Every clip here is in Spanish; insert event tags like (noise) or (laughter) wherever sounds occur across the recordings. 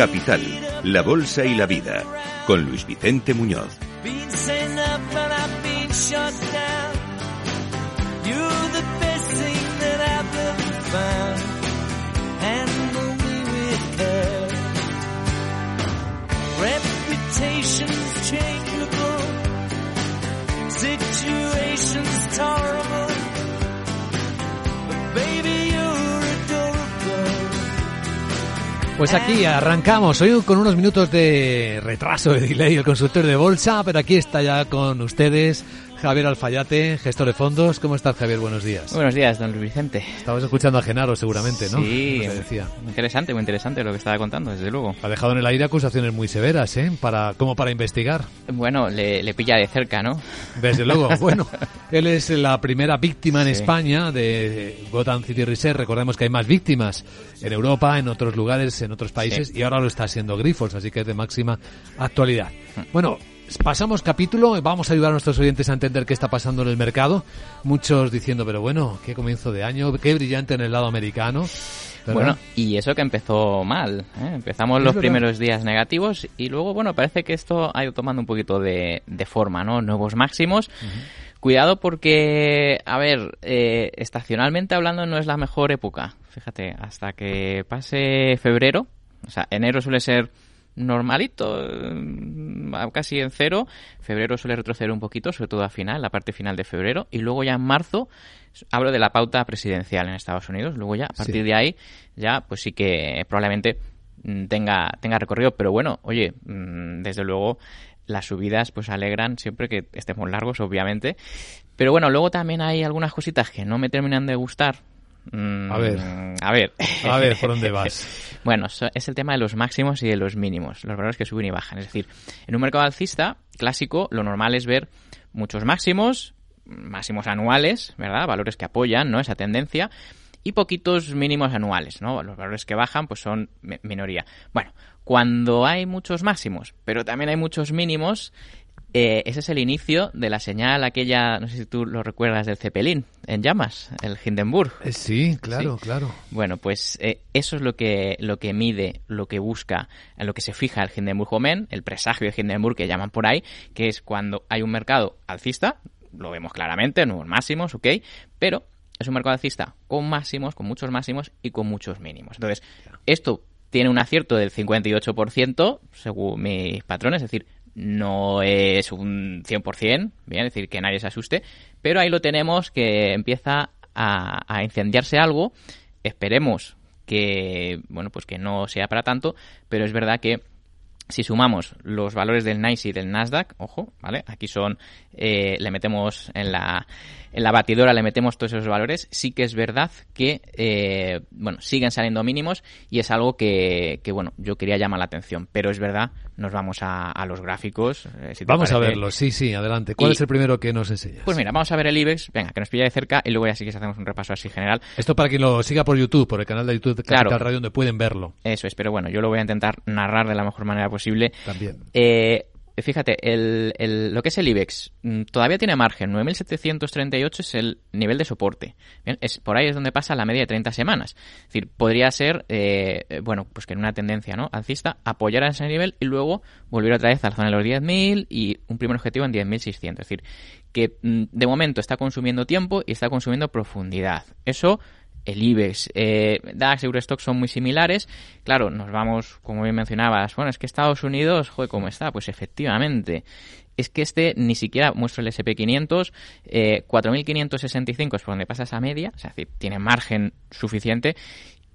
Capital, la Bolsa y la Vida, con Luis Vicente Muñoz. Pues aquí arrancamos, hoy con unos minutos de retraso de delay el consultorio de bolsa, pero aquí está ya con ustedes Javier Alfayate, gestor de fondos. ¿Cómo estás, Javier? Buenos días. Buenos días, don Luis Vicente. Estabas escuchando a Genaro, seguramente, ¿no? Sí, decía. Muy interesante, muy interesante lo que estaba contando, desde luego. Ha dejado en el aire acusaciones muy severas, ¿eh? Para, como para investigar. Bueno, le, pilla de cerca, ¿no? Desde luego. (laughs) bueno, él es la primera víctima en España de Gotham City Research. Recordemos que hay más víctimas en Europa, en otros lugares, en otros países, y ahora lo está haciendo Grifols, así que es de máxima actualidad. Bueno, pasamos capítulo, vamos a ayudar a nuestros oyentes a entender qué está pasando en el mercado. Muchos diciendo, pero bueno, qué comienzo de año, qué brillante en el lado americano. Bueno, y eso que empezó mal. ¿eh? Empezamos los primeros días negativos y luego, bueno, parece que esto ha ido tomando un poquito de, forma, ¿no? Nuevos máximos. Cuidado porque, a ver, eh, estacionalmente hablando no es la mejor época. Fíjate, hasta que pase febrero, o sea, enero suele ser normalito, mm, casi en cero. Febrero suele retroceder un poquito, sobre todo a final, la parte final de febrero. Y luego ya en marzo hablo de la pauta presidencial en Estados Unidos. Luego ya, a partir de ahí, ya pues sí que probablemente mm, tenga, tenga recorrido. Pero bueno, oye, mm, desde luego las subidas pues alegran siempre que estemos largos, obviamente. Pero bueno, luego también hay algunas cositas que no me terminan de gustar a ver. Mm, a ver. A ver, ¿por dónde (laughs) vas? bueno, es el tema de los máximos y de los mínimos, los valores que suben y bajan. Es decir, en un mercado alcista clásico, lo normal es ver muchos máximos, máximos anuales, ¿verdad? Valores que apoyan, ¿no? Esa tendencia. Y poquitos mínimos anuales, ¿no? Los valores que bajan, pues son minoría. Bueno, cuando hay muchos máximos, pero también hay muchos mínimos, eh, ese es el inicio de la señal aquella, no sé si tú lo recuerdas, del Zeppelin en llamas, el Hindenburg. Eh, sí, claro, claro. Bueno, pues eh, eso es lo que, lo que mide, lo que busca, en lo que se fija el Hindenburg Omen, el presagio de Hindenburg que llaman por ahí, que es cuando hay un mercado alcista, lo vemos claramente, nuevos máximos, ok, pero es un mercado alcista con máximos, con muchos máximos y con muchos mínimos. Entonces, esto tiene un acierto del 58%, según mis patrones, es decir, no es un 100%, bien, es decir, que nadie se asuste, pero ahí lo tenemos que empieza a, a incendiarse algo, esperemos que, bueno, pues que no sea para tanto, pero es verdad que si sumamos los valores del NICE y del Nasdaq, ojo, ¿vale? Aquí son, eh, le metemos en la, en la batidora, le metemos todos esos valores, sí que es verdad que, eh, bueno, siguen saliendo mínimos y es algo que, que, bueno, yo quería llamar la atención, pero es verdad, nos vamos a, a los gráficos. Eh, vamos a verlos, sí, sí, adelante. ¿Cuál es el primero que nos enseñas? Pues mira, vamos a ver el IBEX, venga, que nos pilla de cerca y luego ya sí que hacemos un repaso así general. Esto para quien lo siga por YouTube, por el canal de YouTube de Capital Radio, donde pueden verlo. Eso es, pero bueno, yo lo voy a intentar narrar de la mejor manera posible también. Eh, fíjate, el, lo que es el IBEX mm, todavía tiene margen. 9.738 es el nivel de soporte. es, por ahí es donde pasa la media de 30 semanas. Es decir, podría ser, eh, bueno, pues que en una tendencia ¿no? alcista apoyar a ese nivel y luego volver otra vez a la zona de los 10.000 y un primer objetivo en 10.600. Es decir, que mm, de momento está consumiendo tiempo y está consumiendo profundidad. Eso el IBEX, eh, DAX, Eurostock son muy similares. Claro, nos vamos, como bien mencionabas, bueno, es que Estados Unidos, joder, ¿cómo está? Pues efectivamente, es que este ni siquiera muestra el SP500, eh, 4.565 es por donde pasa esa media, o sea, tiene margen suficiente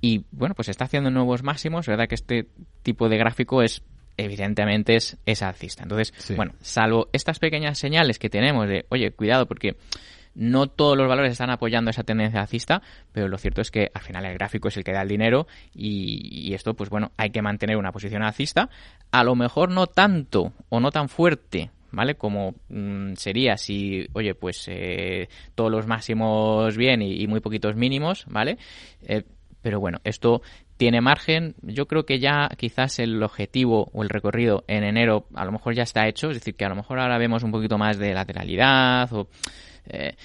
y, bueno, pues está haciendo nuevos máximos, verdad que este tipo de gráfico es evidentemente es, es alcista. Entonces, bueno, salvo estas pequeñas señales que tenemos de, oye, cuidado porque no todos los valores están apoyando esa tendencia alcista, pero lo cierto es que al final el gráfico es el que da el dinero y, esto, pues bueno, hay que mantener una posición alcista. A lo mejor no tanto o no tan fuerte ¿vale? Como mm, sería si, oye, pues eh, todos los máximos bien y, muy poquitos mínimos, ¿vale? Eh, pero bueno, esto tiene margen. Yo creo que ya quizás el objetivo o el recorrido en enero a lo mejor ya está hecho, es decir, que a lo mejor ahora vemos un poquito más de lateralidad o Eh,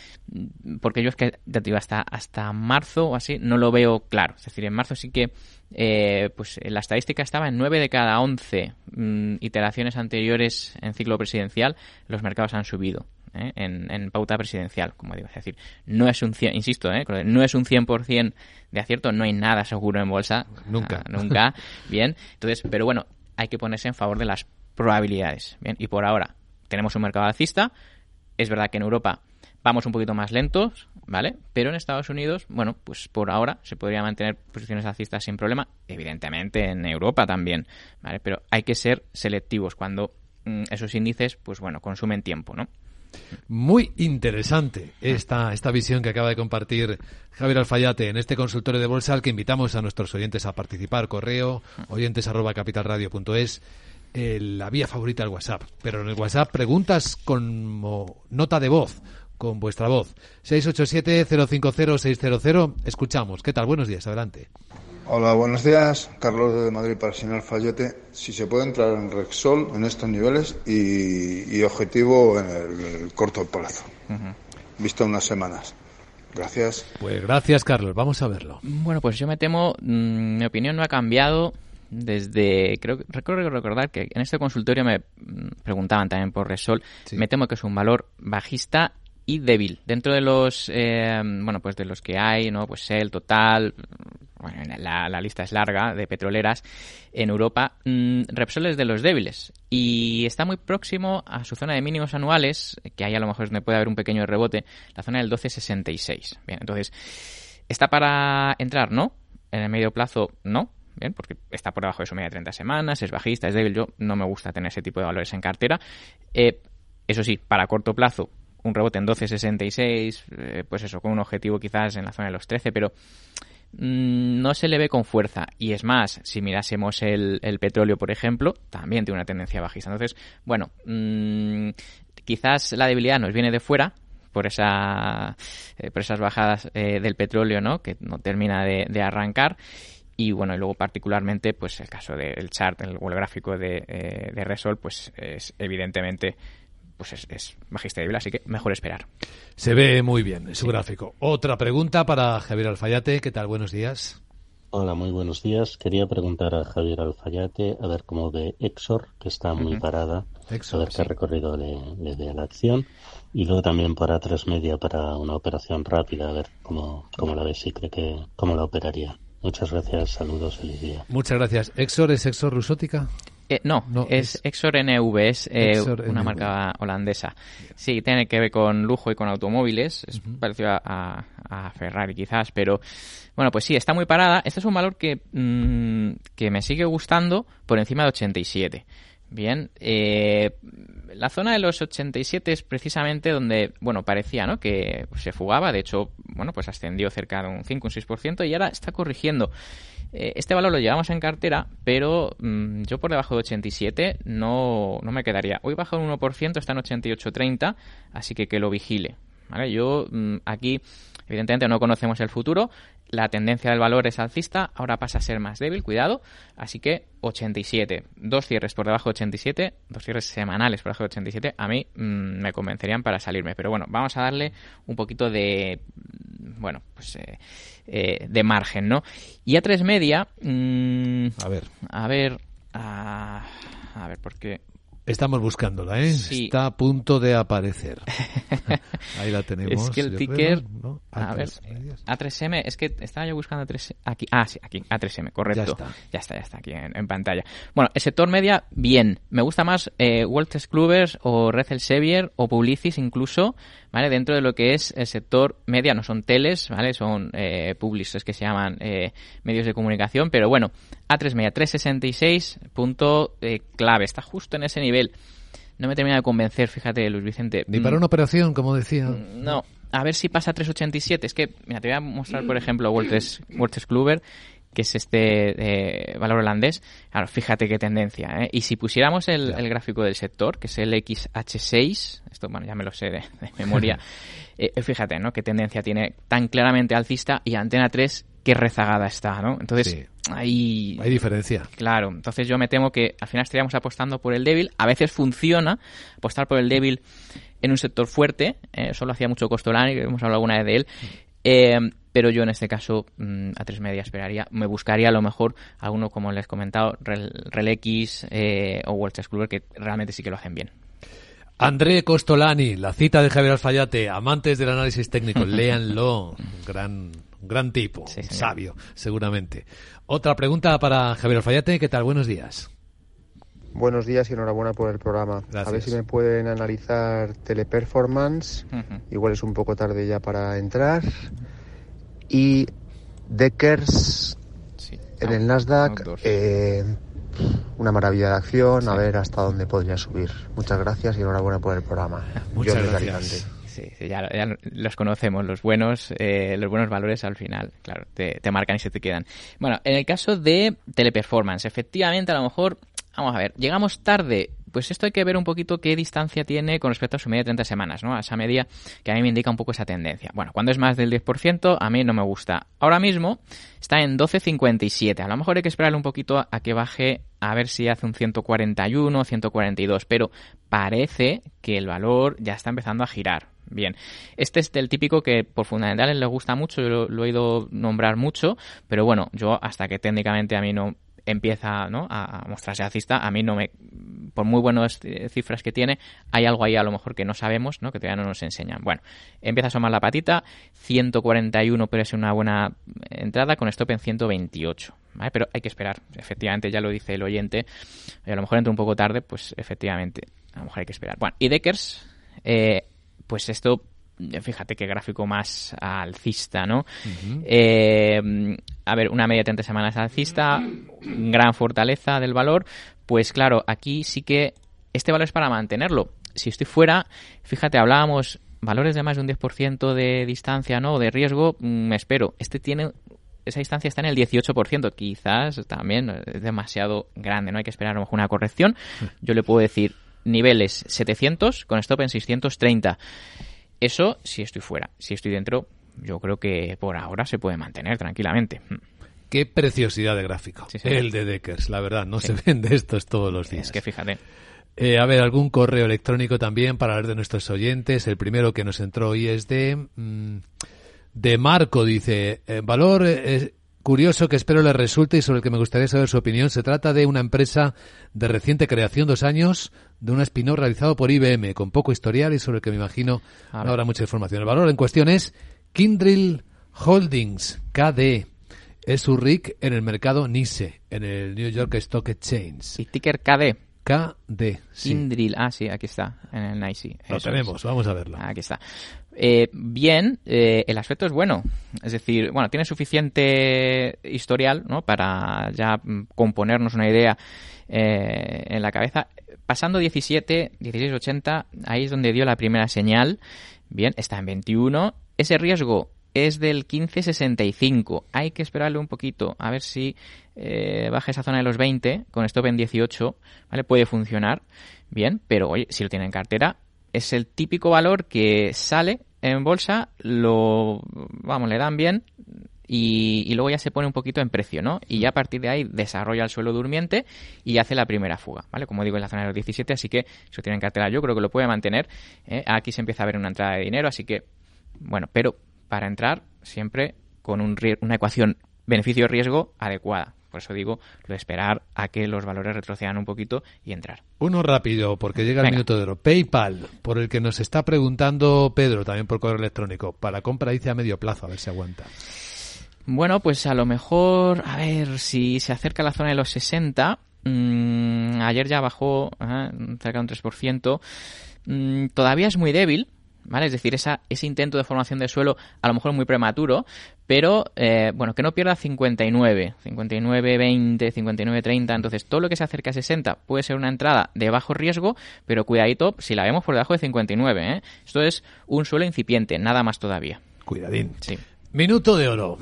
porque yo es que, ya te digo, hasta, hasta marzo o así no lo veo claro. Es decir, en marzo sí que eh, pues la estadística estaba en 9 de cada 11 mm, iteraciones anteriores en ciclo presidencial, los mercados han subido. ¿eh? En, pauta presidencial, como digo. Es decir, no es un, insisto, ¿eh? no es un 100% de acierto, no hay nada seguro en bolsa. Nunca. nunca. Bien. Entonces, pero bueno, hay que ponerse en favor de las probabilidades. Bien. Y por ahora tenemos un mercado alcista. Es verdad que en Europa vamos un poquito más lentos, ¿vale? Pero en Estados Unidos, bueno, pues por ahora se podría mantener posiciones alcistas sin problema. Evidentemente en Europa también, ¿vale? Pero hay que ser selectivos cuando mm, esos índices, pues bueno, consumen tiempo, ¿no? Muy interesante esta, esta visión que acaba de compartir Javier Alfayate en este consultorio de bolsa al que invitamos a nuestros oyentes a participar. Correo oyentes arroba capitalradio.es la vía favorita del WhatsApp. Pero en el WhatsApp preguntas como nota de voz, con vuestra voz. 687-050-600. Escuchamos. ¿Qué tal? Buenos días. Adelante. Hola, buenos días. Carlos de Madrid para el señor Fallote. Si se puede entrar en Rexol en estos niveles y, objetivo en el, corto plazo, visto unas semanas. Gracias. Pues gracias, Carlos. Vamos a verlo. Bueno, pues yo me temo, mm, mi opinión no ha cambiado desde creo recuerdo recordar que en este consultorio me mm, preguntaban también por Resol me temo que es un valor bajista y débil dentro de los eh, bueno pues de los que hay no pues el total bueno, la, lista es larga de petroleras en Europa, mm, Repsol es de los débiles y está muy próximo a su zona de mínimos anuales, que ahí a lo mejor donde puede haber un pequeño rebote, la zona del 12.66. Bien, entonces, ¿está para entrar? No. En el medio plazo, no. Bien, porque está por debajo de su media de 30 semanas, es bajista, es débil. Yo no me gusta tener ese tipo de valores en cartera. Eh, eso sí, para corto plazo, un rebote en 12.66, eh, pues eso, con un objetivo quizás en la zona de los 13, pero Mm, no se le ve con fuerza. Y es más, si mirásemos el, petróleo, por ejemplo, también tiene una tendencia bajista. Entonces, bueno, mm, quizás la debilidad nos viene de fuera, por esa eh, por esas bajadas eh, del petróleo no que no termina de, arrancar y bueno y luego particularmente pues el caso del chart el, gráfico de, eh, de Resol pues es evidentemente pues es, es débil, así que mejor esperar. Se ve muy bien su gráfico. Otra pregunta para Javier Alfayate. ¿Qué tal? Buenos días. Hola, muy buenos días. Quería preguntar a Javier Alfayate a ver cómo ve Exor, que está muy parada, a ver qué recorrido le, le dé a la acción. Y luego también para tres media para una operación rápida, a ver cómo, cómo la ve, si cree que cómo la operaría. Muchas gracias, saludos, feliz día. Muchas gracias. ¿Exor es Exor Rusótica? Eh, no, es, Exor NV, es eh, una marca holandesa. Sí, tiene que ver con lujo y con automóviles, es parecido a, Ferrari quizás, pero bueno, pues sí, está muy parada. Este es un valor que, mm, que me sigue gustando por encima de 87. Bien, eh, la zona de los 87 es precisamente donde, bueno, parecía, ¿no? Que se fugaba, de hecho, bueno, pues ascendió cerca de un 5, un 6% y ahora está corrigiendo. Eh, este valor lo llevamos en cartera, pero mm, yo por debajo de 87 no, no me quedaría. Hoy baja un 1%, está en 88.30, así que que lo vigile. Yo mm, aquí, evidentemente, no conocemos el futuro. La tendencia del valor es alcista, ahora pasa a ser más débil, cuidado. Así que 87, dos cierres por debajo de 87, dos cierres semanales por debajo de 87, a mí mm, me convencerían para salirme. Pero bueno, vamos a darle un poquito de, bueno, pues eh, eh, de margen, ¿no? Y a tres media, mm, a ver, a ver, a, a ver, porque Estamos buscándola, ¿eh? Está a punto de aparecer. (laughs) Ahí la tenemos. Es que el ticker... A, ver, A3M, es que estaba yo buscando A3M. Aquí, ah, sí, aquí, A3M, correcto. Ya está, ya está, ya está aquí en, pantalla. Bueno, el sector media, bien. Me gusta más eh, Walters Kluber o Red Sevier o Publicis incluso, ¿vale? Dentro de lo que es el sector media, no son teles, ¿vale? Son eh, es que se llaman eh, medios de comunicación, pero bueno, A3 media, 366, punto eh, clave. Está justo en ese nivel no me termina de convencer, fíjate, Luis Vicente. Ni para mm. una operación, como decía. Mm, no, a ver si pasa a 3.87. Es que, mira, te voy a mostrar, por ejemplo, Wolters Kluber, que es este eh, valor holandés. Claro, fíjate qué tendencia. ¿eh? Y si pusiéramos el, gráfico del sector, que es el XH6, esto, bueno, ya me lo sé de, memoria, (laughs) eh, fíjate, ¿no? Qué tendencia tiene tan claramente alcista y Antena 3 qué rezagada está, ¿no? Entonces, hay... Hay diferencia. Claro, entonces yo me temo que al final estaríamos apostando por el débil. A veces funciona apostar por el débil en un sector fuerte, eh, solo hacía mucho Costolani, que hemos hablado alguna vez de él, eh, pero yo en este caso mm, a tres media esperaría, me buscaría a lo mejor alguno como les he comentado, Rel, X eh, o World Kluber que realmente sí que lo hacen bien. André Costolani, la cita de Javier Alfayate, amantes del análisis técnico, (laughs) léanlo, gran, gran tipo, sabio, seguramente. Otra pregunta para Javier Alfayate, ¿qué tal? Buenos días. Buenos días y enhorabuena por el programa. A ver si me pueden analizar teleperformance. Igual es un poco tarde ya para entrar. Y Deckers en el Nasdaq. Eh, una maravilla de acción. A ver hasta dónde podría subir. Muchas gracias y enhorabuena por el programa. (laughs) Muchas gracias. Sí, ya, los conocemos, los buenos, eh, los buenos valores al final, claro, te, te, marcan y se te quedan. Bueno, en el caso de teleperformance, efectivamente a lo mejor Vamos a ver, llegamos tarde. Pues esto hay que ver un poquito qué distancia tiene con respecto a su media de 30 semanas, ¿no? A esa media que a mí me indica un poco esa tendencia. Bueno, cuando es más del 10%, a mí no me gusta. Ahora mismo está en 12.57. A lo mejor hay que esperarle un poquito a que baje a ver si hace un 141, 142, pero parece que el valor ya está empezando a girar. Bien, este es el típico que por fundamentales le gusta mucho, yo lo, he oído nombrar mucho, pero bueno, yo hasta que técnicamente a mí no empieza ¿no? a, mostrarse alcista, a mí no me, por muy buenas eh, cifras que tiene, hay algo ahí a lo mejor que no sabemos, ¿no? que todavía no nos enseñan. Bueno, empieza a asomar la patita, 141 pero es una buena entrada con stop en 128. ¿vale? Pero hay que esperar, efectivamente, ya lo dice el oyente, a lo mejor entra un poco tarde, pues efectivamente, a lo mejor hay que esperar. Bueno, y Deckers, eh, pues esto fíjate qué gráfico más alcista, ¿no? Eh, a ver, una media de 30 semanas alcista, gran fortaleza del valor, pues claro, aquí sí que este valor es para mantenerlo. Si estoy fuera, fíjate, hablábamos valores de más de un 10% de distancia, ¿no? De riesgo, mm, me espero. Este tiene esa distancia está en el 18%, quizás también es demasiado grande, no hay que esperar a lo mejor una corrección. Yo le puedo decir niveles 700 con stop en 630. Eso si estoy fuera. Si estoy dentro, yo creo que por ahora se puede mantener tranquilamente. Hmm. Qué preciosidad de gráfico. El de Deckers, la verdad, no se (laughs) vende estos todos los días. Es que fíjate. Eh, a ver, algún correo electrónico también para hablar de nuestros oyentes. El primero que nos entró hoy es de, mm, de Marco, dice, eh, valor eh, curioso que espero le resulte y sobre el que me gustaría saber su opinión. Se trata de una empresa de reciente creación, dos años, de un spin realizado por IBM, con poco historial y sobre el que me imagino no habrá mucha información. El valor en cuestión es Kindrill Holdings, KD. Es su RIC en el mercado NICE, en el New York Stock Exchange. ¿Y ticker KD? KD. Kindrill, ah, sí, aquí está, en el NICE. Lo tenemos, vamos a verlo. Aquí está. Eh, bien, eh, el aspecto es bueno. Es decir, bueno, tiene suficiente historial ¿no? para ya mm, componernos una idea eh, en la cabeza. Pasando 17, 1680, ahí es donde dio la primera señal. Bien, está en 21. Ese riesgo es del 1565. Hay que esperarle un poquito a ver si baja esa zona de los 20 con stop en 18. ¿Vale? Puede funcionar bien, pero oye, si lo tiene en cartera, es el típico valor que sale en bolsa, lo, vamos, le dan bien y, luego ya se pone un poquito en precio, ¿no? Y ya a partir de ahí desarrolla el suelo durmiente y hace la primera fuga, ¿vale? Como digo, en la zona de los 17, así que eso tienen cartera, yo creo que lo puede mantener. ¿eh? Aquí se empieza a ver una entrada de dinero, así que, bueno, pero para entrar siempre con un, una ecuación beneficio-riesgo adecuada. Por eso digo lo de esperar a que los valores retrocedan un poquito y entrar. Uno rápido, porque llega el minuto de oro. PayPal, por el que nos está preguntando Pedro, también por correo electrónico. Para compra dice a medio plazo, a ver si aguanta. Bueno, pues a lo mejor, a ver, si se acerca a la zona de los 60, mm, ayer ya bajó cerca de un 3%, mm, todavía es muy débil, ¿vale? Es decir, esa, ese intento de formación de suelo a lo mejor muy prematuro, pero eh, bueno, que no pierda 59, 59, 20, 59, 30. Entonces, todo lo que se acerca a 60 puede ser una entrada de bajo riesgo, pero cuidadito si la vemos por debajo de 59. ¿eh? Esto es un suelo incipiente, nada más todavía. Cuidadín. Sí. Minuto de oro.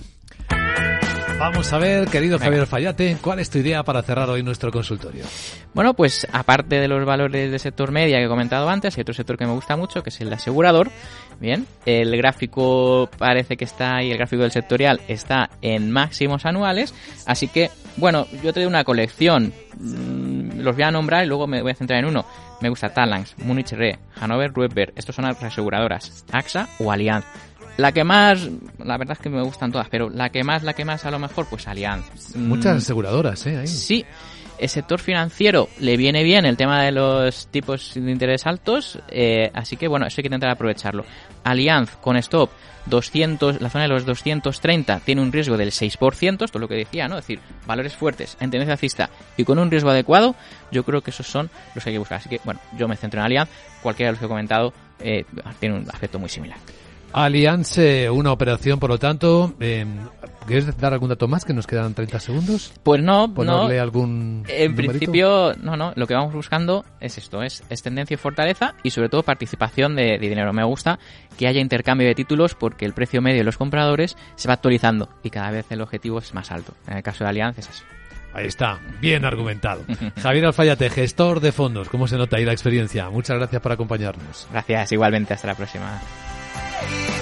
Vamos a ver, querido Javier Fallate, ¿cuál es tu idea para cerrar hoy nuestro consultorio? Bueno, pues aparte de los valores del sector media que he comentado antes, hay otro sector que me gusta mucho, que es el de asegurador. Bien, el gráfico parece que está ahí, el gráfico del sectorial está en máximos anuales, así que, bueno, yo te doy una colección, mm, los voy a nombrar y luego me voy a centrar en uno. me gusta Talanx, Munich Re, Hannover Rueber, estos son las aseguradoras, AXA o Allianz. La que más, la verdad es que me gustan todas, pero la que más, la que más a lo mejor, pues Allianz. Muchas mm, aseguradoras, ¿eh? Ahí. Sí, el sector financiero le viene bien el tema de los tipos de interés altos, eh, así que bueno, eso hay que intentar aprovecharlo. Allianz con stop 200, la zona de los 230 tiene un riesgo del 6%, esto es lo que decía, ¿no? Es decir, valores fuertes en tendencia alcista y con un riesgo adecuado, yo creo que esos son los que hay que buscar. Así que bueno, yo me centro en Allianz, cualquiera de los que he comentado eh, tiene un aspecto muy similar. Allianz, una operación, por lo tanto, eh, ¿quieres dar algún dato más? Que nos quedan 30 segundos. Pues no, ¿Ponerle no. algún En principio, no, no. Lo que vamos buscando es esto, es, tendencia y fortaleza y sobre todo participación de, dinero. Me gusta que haya intercambio de títulos porque el precio medio de los compradores se va actualizando y cada vez el objetivo es más alto. En el caso de Allianz es así. Ahí está, bien argumentado. (laughs) Javier Alfayate, gestor de fondos, ¿cómo se nota ahí la experiencia? Muchas gracias por acompañarnos. Gracias, igualmente, hasta la próxima. Hey!